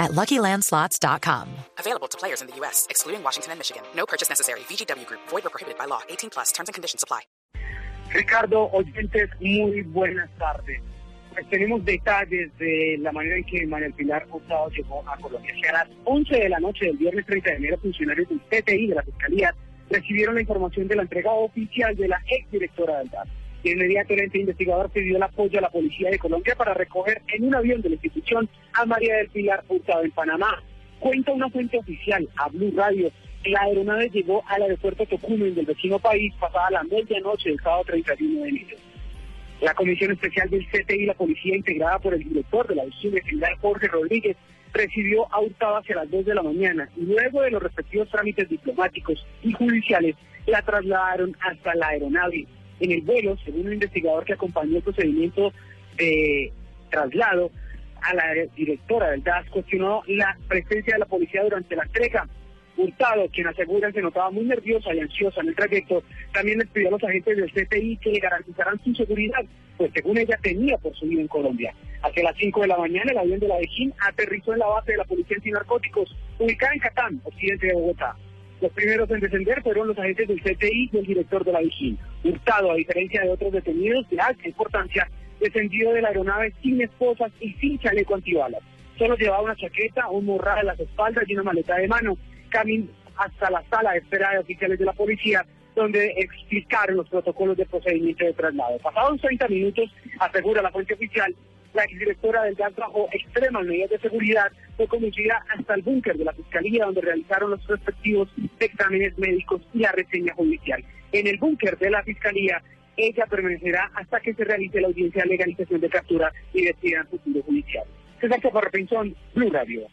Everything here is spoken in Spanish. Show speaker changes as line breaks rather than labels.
at LuckyLandSlots.com.
Available to players in the U.S., excluding Washington and Michigan. No purchase necessary. VGW Group. Void or prohibited by law. 18 plus. Terms and conditions apply.
Ricardo, oyentes, muy buenas tardes. Pues tenemos detalles de la manera en que María Pilar Hurtado llegó a Colombia. Que a las 11 de la noche del viernes 30 de enero, funcionarios del TTI de la Fiscalía recibieron la información de la entrega oficial de la exdirectora del DAS. De inmediato el investigador pidió el apoyo a la Policía de Colombia para recoger en un avión de la institución a María del Pilar Hurtado en Panamá. Cuenta una fuente oficial a Blue Radio la aeronave llegó al aeropuerto Tocumen del vecino país pasada la medianoche del sábado 31 de enero. La Comisión Especial del CTI y la Policía, integrada por el director de la División de Jorge Rodríguez, recibió a Hurtado hacia las 2 de la mañana y luego de los respectivos trámites diplomáticos y judiciales, la trasladaron hasta la aeronave. En el vuelo, según un investigador que acompañó el procedimiento de traslado, a la directora del DAS cuestionó la presencia de la policía durante la entrega. Hurtado, quien asegura se notaba muy nerviosa y ansiosa en el trayecto, también les pidió a los agentes del CTI que le garantizaran su seguridad, pues según ella tenía por su vida en Colombia. Hacia las 5 de la mañana, el avión de la Dejín aterrizó en la base de la Policía Antinarcóticos, ubicada en Catán, occidente de Bogotá. Los primeros en descender fueron los agentes del CTI y el director de la Vigil. Hurtado, a diferencia de otros detenidos de alta importancia, descendió de la aeronave sin esposas y sin chaleco antibalas. Solo llevaba una chaqueta, un morral a las espaldas y una maleta de mano. Caminó hasta la sala de espera de oficiales de la policía, donde explicaron los protocolos de procedimiento de traslado. Pasados 30 minutos, asegura la fuente oficial, la exdirectora del GAS bajo extremas medidas de seguridad fue conducida hasta el búnker de la Fiscalía, donde realizaron los respectivos exámenes médicos y la reseña judicial. En el búnker de la Fiscalía, ella permanecerá hasta que se realice la audiencia de legalización de captura y decida el futuro judicial. César Chaparro Pinzón, Blue Radio.